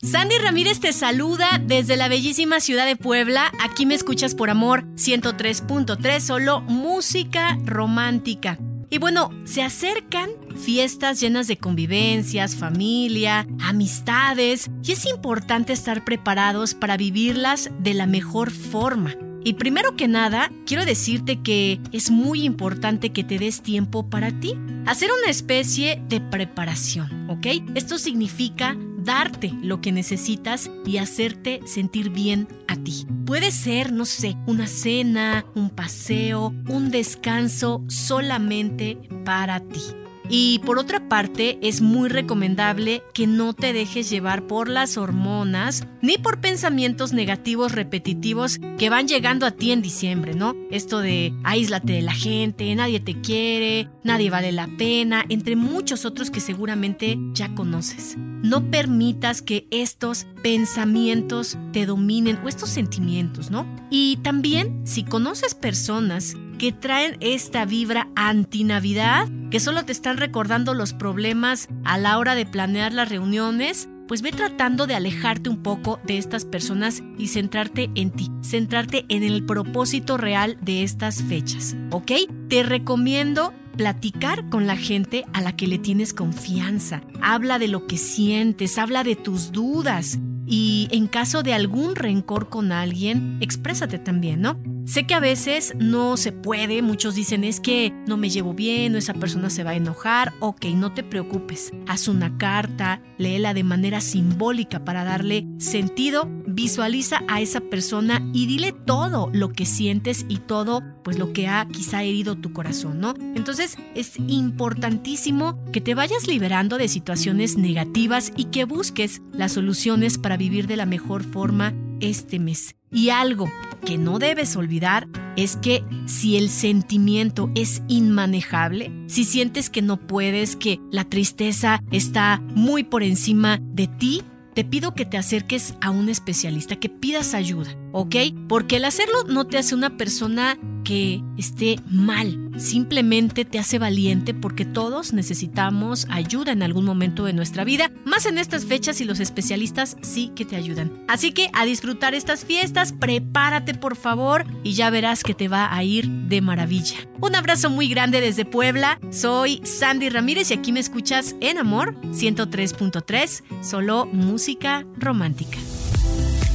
Sandy Ramírez te saluda desde la bellísima ciudad de Puebla. Aquí me escuchas por amor 103.3, solo música romántica. Y bueno, se acercan fiestas llenas de convivencias, familia, amistades, y es importante estar preparados para vivirlas de la mejor forma. Y primero que nada, quiero decirte que es muy importante que te des tiempo para ti. Hacer una especie de preparación, ¿ok? Esto significa darte lo que necesitas y hacerte sentir bien a ti. Puede ser, no sé, una cena, un paseo, un descanso solamente para ti. Y por otra parte, es muy recomendable que no te dejes llevar por las hormonas ni por pensamientos negativos repetitivos que van llegando a ti en diciembre, ¿no? Esto de aíslate de la gente, nadie te quiere, nadie vale la pena, entre muchos otros que seguramente ya conoces. No permitas que estos pensamientos te dominen o estos sentimientos, ¿no? Y también, si conoces personas que traen esta vibra anti-Navidad, que solo te están recordando los problemas a la hora de planear las reuniones, pues ve tratando de alejarte un poco de estas personas y centrarte en ti, centrarte en el propósito real de estas fechas, ¿ok? Te recomiendo platicar con la gente a la que le tienes confianza. Habla de lo que sientes, habla de tus dudas. Y en caso de algún rencor con alguien, exprésate también, ¿no? Sé que a veces no se puede, muchos dicen es que no me llevo bien o esa persona se va a enojar, ok, no te preocupes, haz una carta, léela de manera simbólica para darle sentido, visualiza a esa persona y dile todo lo que sientes y todo pues lo que ha quizá herido tu corazón, ¿no? Entonces es importantísimo que te vayas liberando de situaciones negativas y que busques las soluciones para vivir de la mejor forma este mes. Y algo que no debes olvidar es que si el sentimiento es inmanejable, si sientes que no puedes, que la tristeza está muy por encima de ti, te pido que te acerques a un especialista, que pidas ayuda, ¿ok? Porque el hacerlo no te hace una persona que esté mal, simplemente te hace valiente porque todos necesitamos ayuda en algún momento de nuestra vida, más en estas fechas y los especialistas sí que te ayudan. Así que a disfrutar estas fiestas, prepárate por favor y ya verás que te va a ir de maravilla. Un abrazo muy grande desde Puebla, soy Sandy Ramírez y aquí me escuchas en Amor 103.3, solo música romántica.